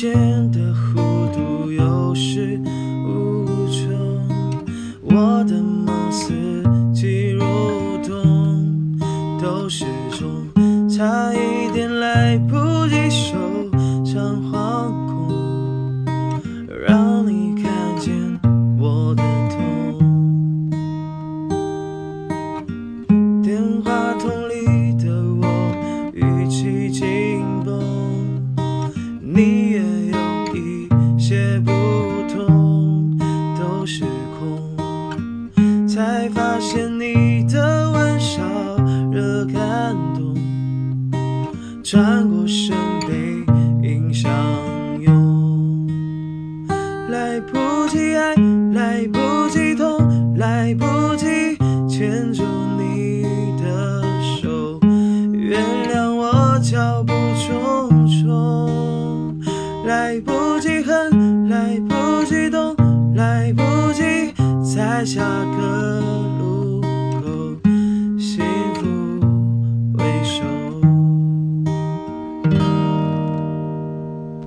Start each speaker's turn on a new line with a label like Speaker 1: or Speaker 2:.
Speaker 1: 间的弧度有始无终，我的梦四季如冬，都始终差一点。才发现你的温烧热感动，转过身背影相拥，来不及爱，来不及痛，来不及牵住你的手，原谅我脚步匆匆，来不及恨，来不及懂，来不及。在下个